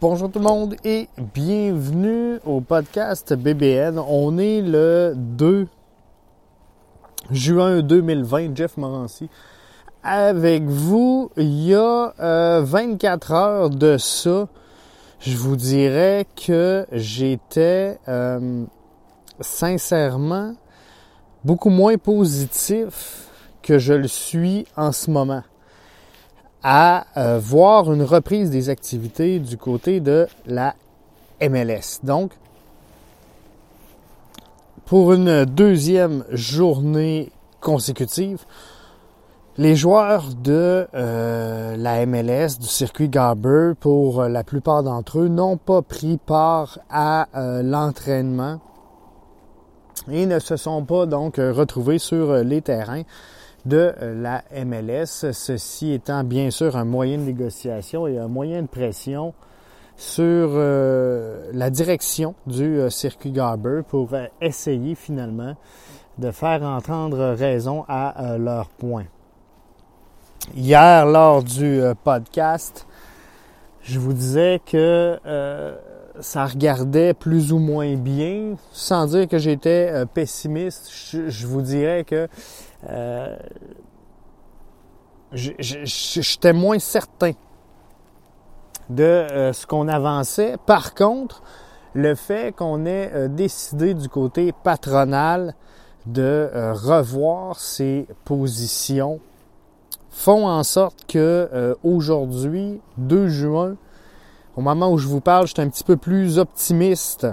Bonjour tout le monde et bienvenue au podcast BBN. On est le 2 juin 2020, Jeff Morancy. Avec vous, il y a 24 euh, heures de ça, je vous dirais que j'étais euh, sincèrement beaucoup moins positif que je le suis en ce moment à euh, voir une reprise des activités du côté de la MLS. Donc, pour une deuxième journée consécutive, les joueurs de euh, la MLS, du circuit Garber, pour la plupart d'entre eux, n'ont pas pris part à euh, l'entraînement et ne se sont pas donc retrouvés sur les terrains de euh, la MLS, ceci étant bien sûr un moyen de négociation et un moyen de pression sur euh, la direction du euh, circuit Garber pour essayer finalement de faire entendre raison à leur point. Hier, lors du podcast, je vous disais que ça regardait plus ou moins bien, sans dire que j'étais pessimiste. je, vous dirais que euh, j'étais moins certain de euh, ce qu'on avançait. Par contre, le fait qu'on ait euh, décidé du côté patronal de revoir ses positions font en sorte que aujourd'hui, 2 juin, au moment où je vous parle, je suis un petit peu plus optimiste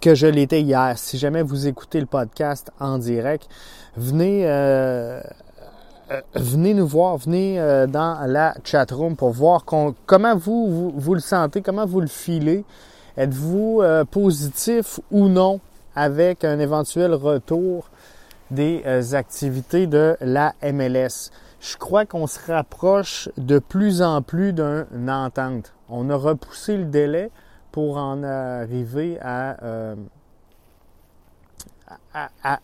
que je l'étais hier. Si jamais vous écoutez le podcast en direct, venez, euh, euh, venez nous voir, venez euh, dans la chat room pour voir comment vous, vous, le sentez, comment vous le filez. Êtes-vous positif ou non avec un éventuel retour des activités de la MLS? Je crois qu'on se rapproche de plus en plus d'une entente. On a repoussé le délai pour en arriver à,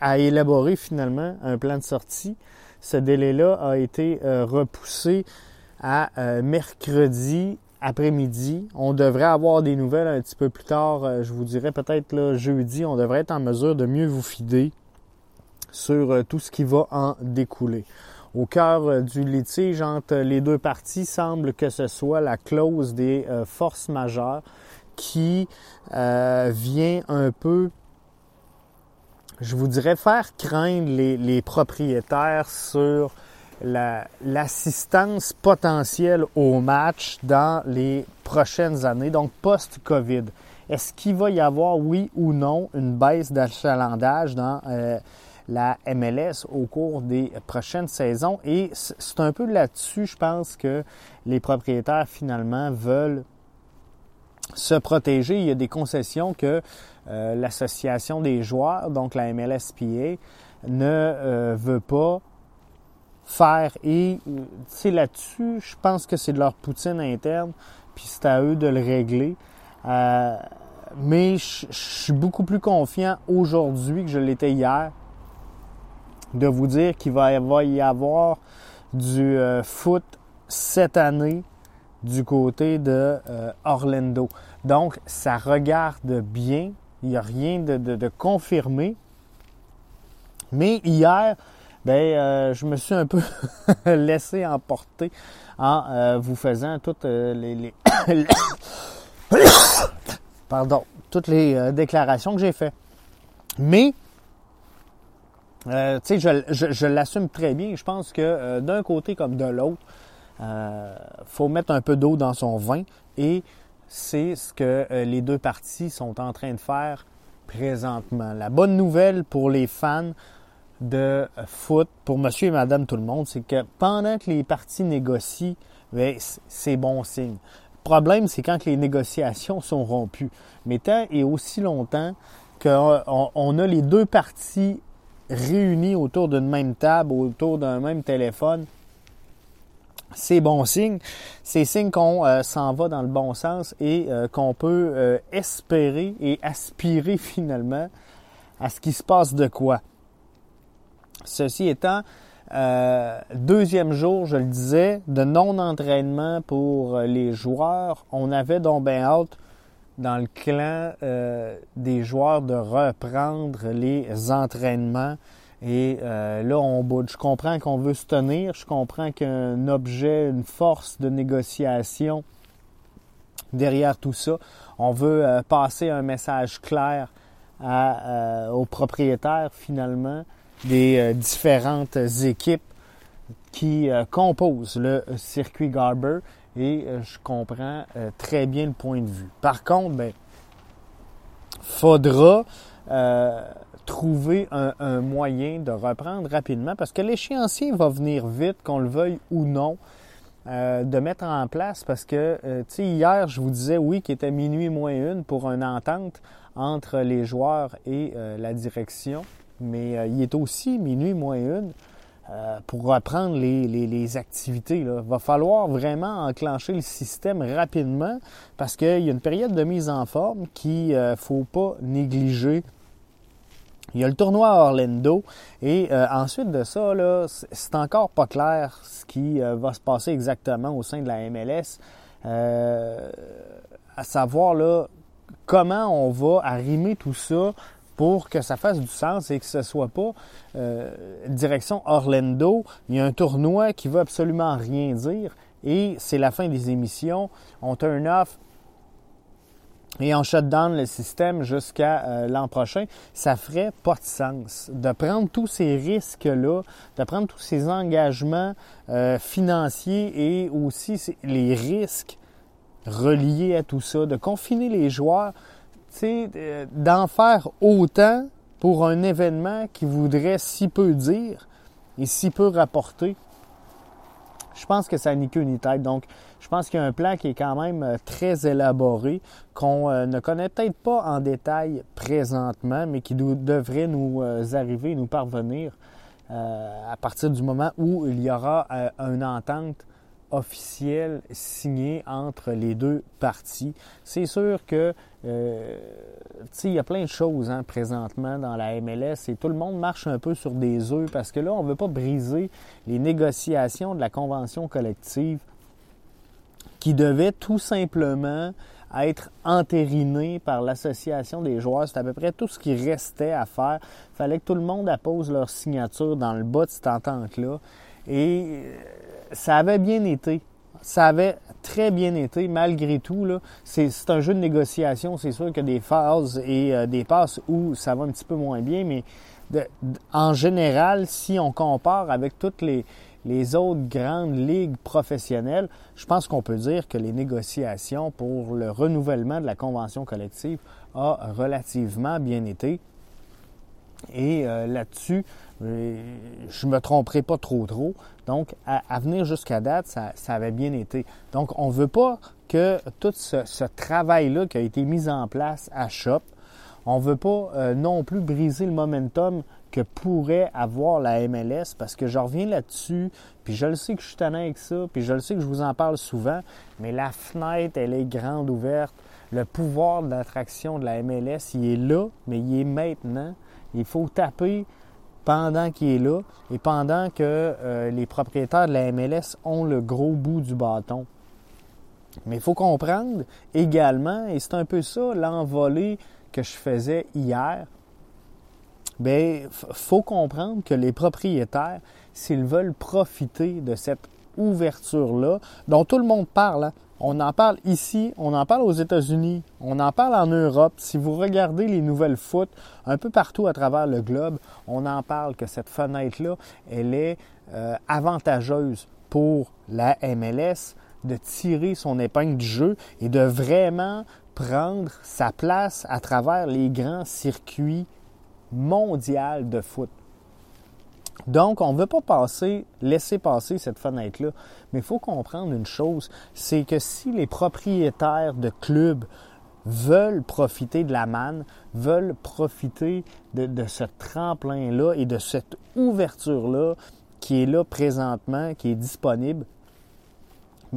à, élaborer finalement un plan de sortie. Ce délai-là a été euh, repoussé à euh, mercredi après-midi. On devrait avoir des nouvelles un petit peu plus tard, euh, je vous dirais peut-être jeudi. On devrait être en mesure de mieux vous fider sur tout ce qui va en découler. Au cœur du litige entre les deux parties semble que ce soit la clause des forces majeures qui vient un peu je vous dirais faire craindre les, propriétaires sur l'assistance potentielle au match dans les prochaines années, donc post-COVID. Est-ce qu'il va y avoir, oui ou non, une baisse d'achalandage dans euh, la MLS au cours des prochaines saisons? Et c'est un peu là-dessus, je pense, que les propriétaires finalement veulent se protéger. Il y a des concessions que euh, l'association des joueurs, donc la MLSPA, ne euh, veut pas faire. Et c'est là-dessus, je pense que c'est de leur poutine interne, puis c'est à eux de le régler. Euh, mais je suis beaucoup plus confiant aujourd'hui que je l'étais hier de vous dire qu'il va y avoir du foot cette année du côté de Orlando. Donc, ça regarde bien. Il n'y a rien de, confirmé. Mais hier, ben, euh, je me suis un peu laissé emporter en euh, vous faisant toutes euh, les, pardon, toutes les déclarations que j'ai faites. Mais, tu sais, je, je l'assume très bien. Je pense que d'un côté comme de l'autre, faut mettre un peu d'eau dans son vin et c'est ce que euh, les deux parties sont en train de faire présentement. La bonne nouvelle pour les fans de euh, foot, pour monsieur et madame tout le monde, c'est que pendant que les parties négocient, ben, c'est bon signe. Le problème, c'est quand les négociations sont rompues. Mais tant et aussi longtemps qu'on a les deux parties réunies autour d'une même table, autour d'un même téléphone, c'est bon signe. C'est signe qu'on euh, s'en va dans le bon sens et euh, qu'on peut euh, espérer et aspirer finalement à ce qui se passe de quoi. Ceci étant, deuxième jour, je le disais, de non-entraînement pour les joueurs. On avait donc bien hâte dans le clan des joueurs de reprendre les entraînements. Et euh, là, on. Je comprends qu'on veut se tenir. Je comprends qu'un objet, une force de négociation derrière tout ça. On veut euh, passer un message clair à, aux propriétaires, finalement, des différentes équipes qui composent le circuit Garber et euh, je comprends euh, très bien le point de vue. Par contre, ben, faudra euh, trouver un, moyen de reprendre rapidement parce que l'échéancier va venir vite, qu'on le veuille ou non. de mettre en place parce que, tu sais, hier, je vous disais, oui, qu'il était minuit moins une pour une entente entre les joueurs et la direction, mais il est aussi minuit moins une euh, pour reprendre les, activités. Il va falloir vraiment enclencher le système rapidement parce qu'il y a une période de mise en forme qu'il ne euh, faut pas négliger. Il y a le tournoi Orlando et euh, ensuite de ça, c'est encore pas clair ce qui va se passer exactement au sein de la MLS. à savoir là, comment on va arrimer tout ça pour que ça fasse du sens et que ce soit pas euh, direction Orlando. Il y a un tournoi qui veut absolument rien dire et c'est la fin des émissions. On turn off et on shut down le système jusqu'à euh, l'an prochain. Ça ferait pas de sens de prendre tous ces risques-là, de prendre tous ces engagements euh, financiers et aussi les risques reliés à tout ça, de confiner les joueurs d'en faire autant pour un événement qui voudrait si peu dire et si peu rapporter, je pense que ça n'est qu'une tête. Donc, je pense qu'il y a un plan qui est quand même euh, très élaboré, qu'on euh, ne connaît peut-être pas en détail présentement, mais qui devrait nous euh, arriver, nous parvenir à partir du moment où il y aura une entente officiel signé entre les deux parties. C'est sûr que euh, il y a plein de choses hein, présentement dans la MLS et tout le monde marche un peu sur des œufs parce que là, on ne veut pas briser les négociations de la convention collective qui devait tout simplement être entériné par l'association des joueurs. C'est à peu près tout ce qui restait à faire. Fallait que tout le monde appose leur signature dans le bas de cette entente-là. Et ça avait bien été. Ça avait très bien été, malgré tout. C'est, un jeu de négociation. C'est sûr qu'il y a des phases et euh, des passes où ça va un petit peu moins bien, mais en général, si on compare avec toutes les, les autres grandes ligues professionnelles, je pense qu'on peut dire que les négociations pour le renouvellement de la convention collective a relativement bien été. Et euh, là-dessus, euh, je me tromperai pas trop trop. Donc, à, venir jusqu'à date, ça, avait bien été. Donc, on ne veut pas que tout ce, travail-là qui a été mis en place à Shop, on ne veut pas euh, non plus briser le momentum que pourrait avoir la MLS parce que je reviens là-dessus, puis je le sais que je suis tannant avec ça, puis je le sais que je vous en parle souvent, mais la fenêtre, elle est grande ouverte. Le pouvoir d'attraction de la MLS, il est là, mais il est maintenant. Il faut taper pendant qu'il est là et pendant que euh, les propriétaires de la MLS ont le gros bout du bâton. Mais il faut comprendre également, et c'est un peu ça l'envolée que je faisais hier, bien, faut comprendre que les propriétaires, s'ils veulent profiter de cette ouverture-là, dont tout le monde parle, hein, on en parle ici, on en parle aux États-Unis, on en parle en Europe. Si vous regardez les nouvelles foot un peu partout à travers le globe, on en parle que cette fenêtre-là, elle est euh, avantageuse pour la MLS de tirer son épingle du jeu et de vraiment prendre sa place à travers les grands circuits mondiaux de foot. Donc, on ne veut pas passer, laisser passer cette fenêtre-là. Mais il faut comprendre une chose, c'est que si les propriétaires de clubs veulent profiter de la manne, veulent profiter de, ce tremplin-là et de cette ouverture-là qui est là présentement, qui est disponible,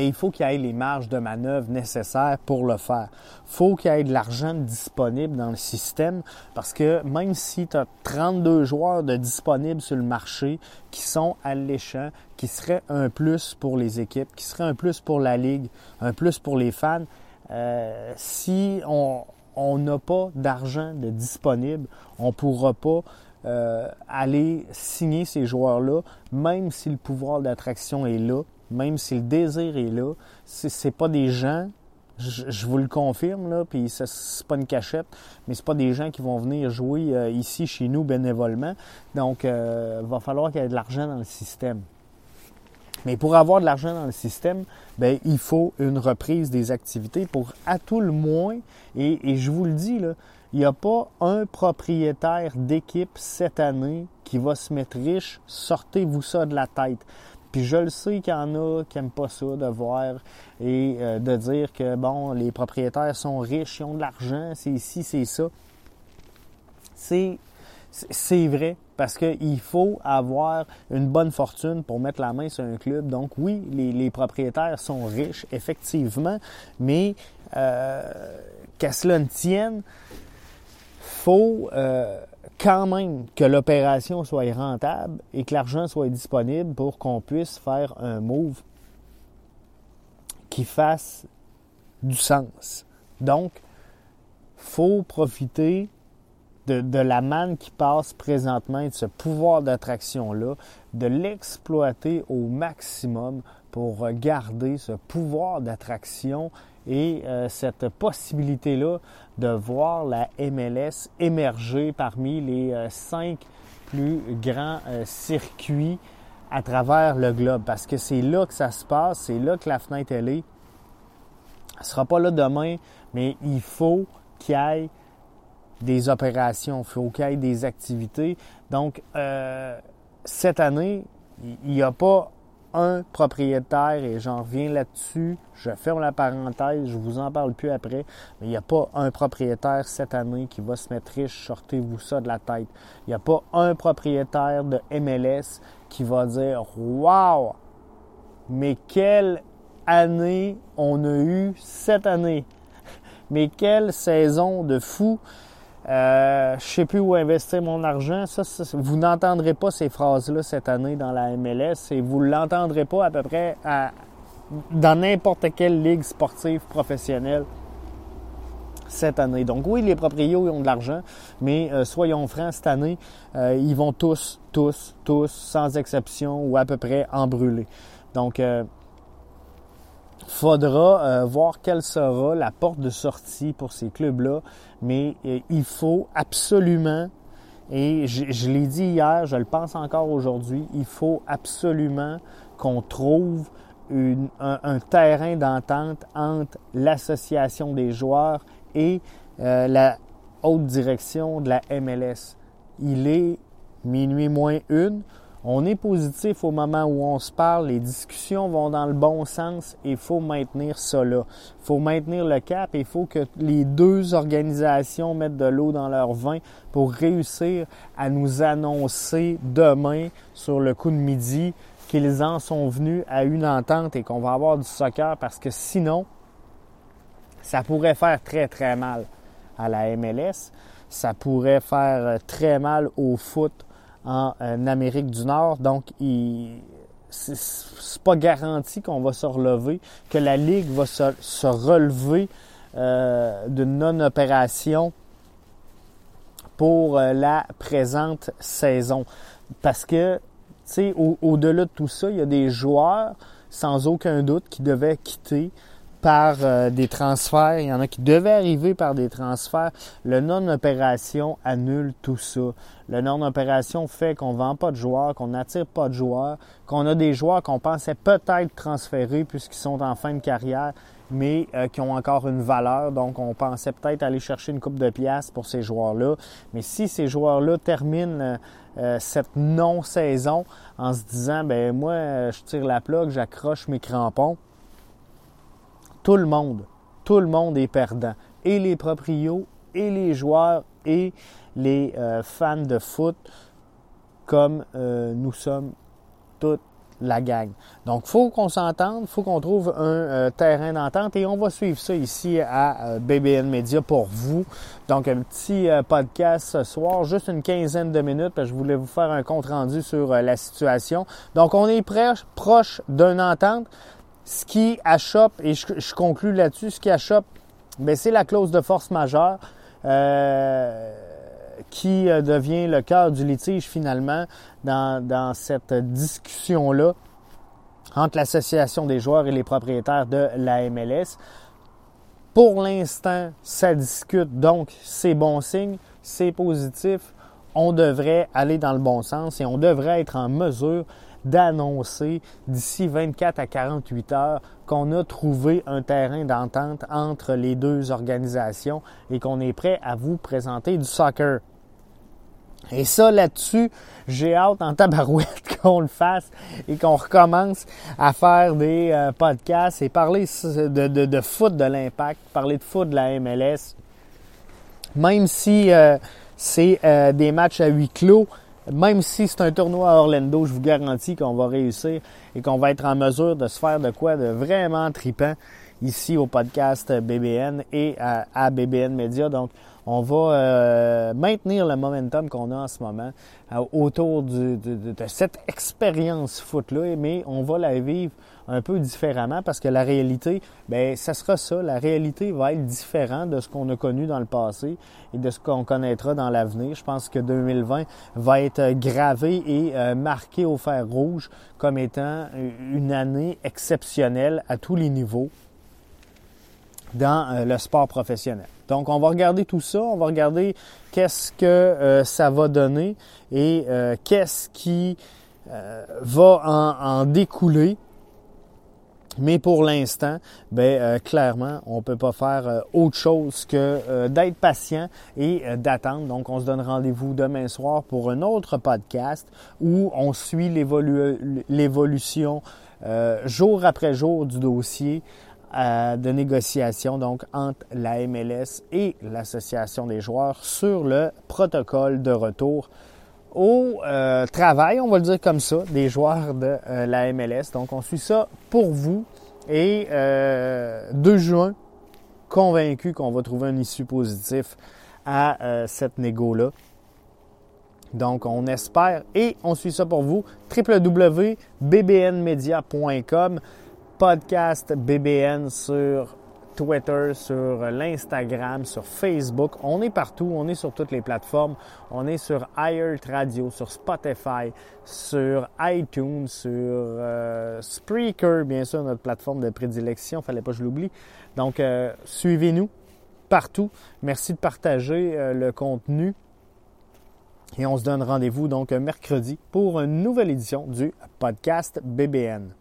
il faut qu'il y ait les marges de manœuvre nécessaires pour le faire. Faut qu'il y ait de l'argent disponible dans le système parce que même si tu as 32 joueurs de disponibles sur le marché qui sont alléchants, qui seraient un plus pour les équipes, qui seraient un plus pour la ligue, un plus pour les fans, euh, si on n'a pas d'argent de disponible, on ne pourra pas euh, aller signer ces joueurs-là, même si le pouvoir d'attraction est là, même si le désir est là, c'est pas des gens, je, vous le confirme, là, puis c'est pas une cachette, mais c'est pas des gens qui vont venir jouer euh, ici chez nous bénévolement. Donc, il euh, va falloir qu'il y ait de l'argent dans le système. Mais pour avoir de l'argent dans le système, ben, il faut une reprise des activités pour à tout le moins, et, et je vous le dis, là, il n'y a pas un propriétaire d'équipe cette année qui va se mettre riche. Sortez-vous ça de la tête. Puis je le sais qu'il y en a qui n'aiment pas ça, de voir et euh, de dire que, bon, les propriétaires sont riches, ils ont de l'argent, c'est ici, c'est ça. C'est, c'est vrai, parce qu'il faut avoir une bonne fortune pour mettre la main sur un club. Donc oui, les, propriétaires sont riches, effectivement, mais euh, qu'à cela ne tienne, faut euh, quand même que l'opération soit rentable et que l'argent soit disponible pour qu'on puisse faire un move qui fasse du sens. Donc, faut profiter de, la manne qui passe présentement de ce pouvoir d'attraction-là, de l'exploiter au maximum pour garder ce pouvoir d'attraction et euh, cette possibilité-là de voir la MLS émerger parmi les euh, cinq plus grands euh, circuits à travers le globe. Parce que c'est là que ça se passe, c'est là que la fenêtre elle est. Elle ne sera pas là demain, mais il faut qu'il y ait des opérations, il faut qu'il y ait des activités. Donc, cette année, il n'y a pas un propriétaire, et j'en reviens là-dessus, je ferme la parenthèse, je vous en parle plus après, mais il n'y a pas un propriétaire cette année qui va se mettre riche, sortez-vous ça de la tête. Il n'y a pas un propriétaire de MLS qui va dire Wow! Mais quelle année on a eu cette année! Mais quelle saison de fou! Euh, je sais plus où investir mon argent. Ça, vous n'entendrez pas ces phrases-là cette année dans la MLS et vous l'entendrez pas à peu près dans n'importe quelle ligue sportive professionnelle cette année. Donc oui, les proprios ont de l'argent, mais euh, soyons francs, cette année, euh, ils vont tous, tous, tous, sans exception ou à peu près en brûler. Donc euh, faudra euh, voir quelle sera la porte de sortie pour ces clubs-là, mais euh, il faut absolument, et je, l'ai dit hier, je le pense encore aujourd'hui, il faut absolument qu'on trouve un, terrain d'entente entre l'association des joueurs et euh, la haute direction de la MLS. Il est minuit moins une. On est positif au moment où on se parle, les discussions vont dans le bon sens et il faut maintenir là. Il faut maintenir le cap et il faut que les deux organisations mettent de l'eau dans leur vin pour réussir à nous annoncer demain sur le coup de midi qu'ils en sont venus à une entente et qu'on va avoir du soccer parce que sinon, ça pourrait faire très très mal à la MLS, ça pourrait faire très mal au foot en, Amérique du Nord. Donc, c'est pas garanti qu'on va se relever, que la Ligue va se, relever euh, d'une non-opération pour euh, la présente saison. Parce que, tu sais, au-delà de tout ça, il y a des joueurs, sans aucun doute, qui devaient quitter par euh, des transferts. Il y en a qui devaient arriver par des transferts. Le non-opération annule tout ça. Le non-opération fait qu'on vend pas de joueurs, qu'on n'attire pas de joueurs, qu'on a des joueurs qu'on pensait peut-être transférer puisqu'ils sont en fin de carrière, mais euh, qui ont encore une valeur. Donc, on pensait peut-être aller chercher une coupe de pièces pour ces joueurs-là. Mais si ces joueurs-là terminent euh, cette non-saison en se disant, ben moi, je tire la plaque, j'accroche mes crampons, tout le monde, tout le monde est perdant. Et les proprios, et les joueurs, et les euh, fans de foot, comme euh, nous sommes toute la gang. Donc, faut qu'on s'entende, faut qu'on trouve un euh, terrain d'entente et on va suivre ça ici à BBN Media pour vous. Donc, un petit podcast ce soir, juste une quinzaine de minutes, parce que je voulais vous faire un compte rendu sur la situation. Donc, on est proche d'une entente. Ce qui achoppe, et je, je conclue là-dessus, ce qui achoppe, ben, c'est la clause de force majeure. Euh, qui euh, devient le cœur du litige finalement dans, cette discussion-là entre l'association des joueurs et les propriétaires de la MLS. Pour l'instant, ça discute, donc c'est bon signe, c'est positif. On devrait aller dans le bon sens et on devrait être en mesure d'annoncer d'ici 24 à 48 heures qu'on a trouvé un terrain d'entente entre les deux organisations et qu'on est prêt à vous présenter du soccer. Et ça, là-dessus, j'ai hâte en tabarouette qu'on le fasse et qu'on recommence à faire des euh, podcasts et parler de, foot de l'impact, parler de foot de la MLS. Même si euh, c'est euh, des matchs à huis clos, même si c'est un tournoi à Orlando, je vous garantis qu'on va réussir et qu'on va être en mesure de se faire de quoi de vraiment tripant ici au podcast BBN et à, BBN Media. Donc, on va euh, maintenir le momentum qu'on a en ce moment euh, autour de, cette expérience foot-là, mais on va la vivre un peu différemment parce que la réalité, ben ça sera ça. La réalité va être différente de ce qu'on a connu dans le passé et de ce qu'on connaîtra dans l'avenir. Je pense que 2020 va être gravé et euh, marqué au fer rouge comme étant une année exceptionnelle à tous les niveaux dans le sport professionnel. Donc, on va regarder tout ça, on va regarder qu'est-ce que euh, ça va donner et euh, qu'est-ce qui euh, va en, découler. Mais pour l'instant, ben clairement, on ne peut pas faire autre chose que d'être patient et d'attendre. Donc, on se donne rendez-vous demain soir pour un autre podcast où on suit l'évolution jour après jour du dossier de négociation donc entre la MLS et l'association des joueurs sur le protocole de retour au euh, travail, on va le dire comme ça, des joueurs de euh, la MLS. Donc on suit ça pour vous et euh, 2 juin, convaincu qu'on va trouver un issue positif à euh, cette négo-là. Donc, on espère et on suit ça pour vous. www.bbnmedia.com podcast BBN sur Twitter, sur l'Instagram, sur Facebook. On est partout, on est sur toutes les plateformes. On est sur iHeart Radio, sur Spotify, sur iTunes, sur euh, Spreaker, bien sûr, notre plateforme de prédilection. Fallait pas que je l'oublie. Donc, euh, suivez-nous partout. Merci de partager euh, le contenu. Et on se donne rendez-vous donc mercredi pour une nouvelle édition du podcast BBN.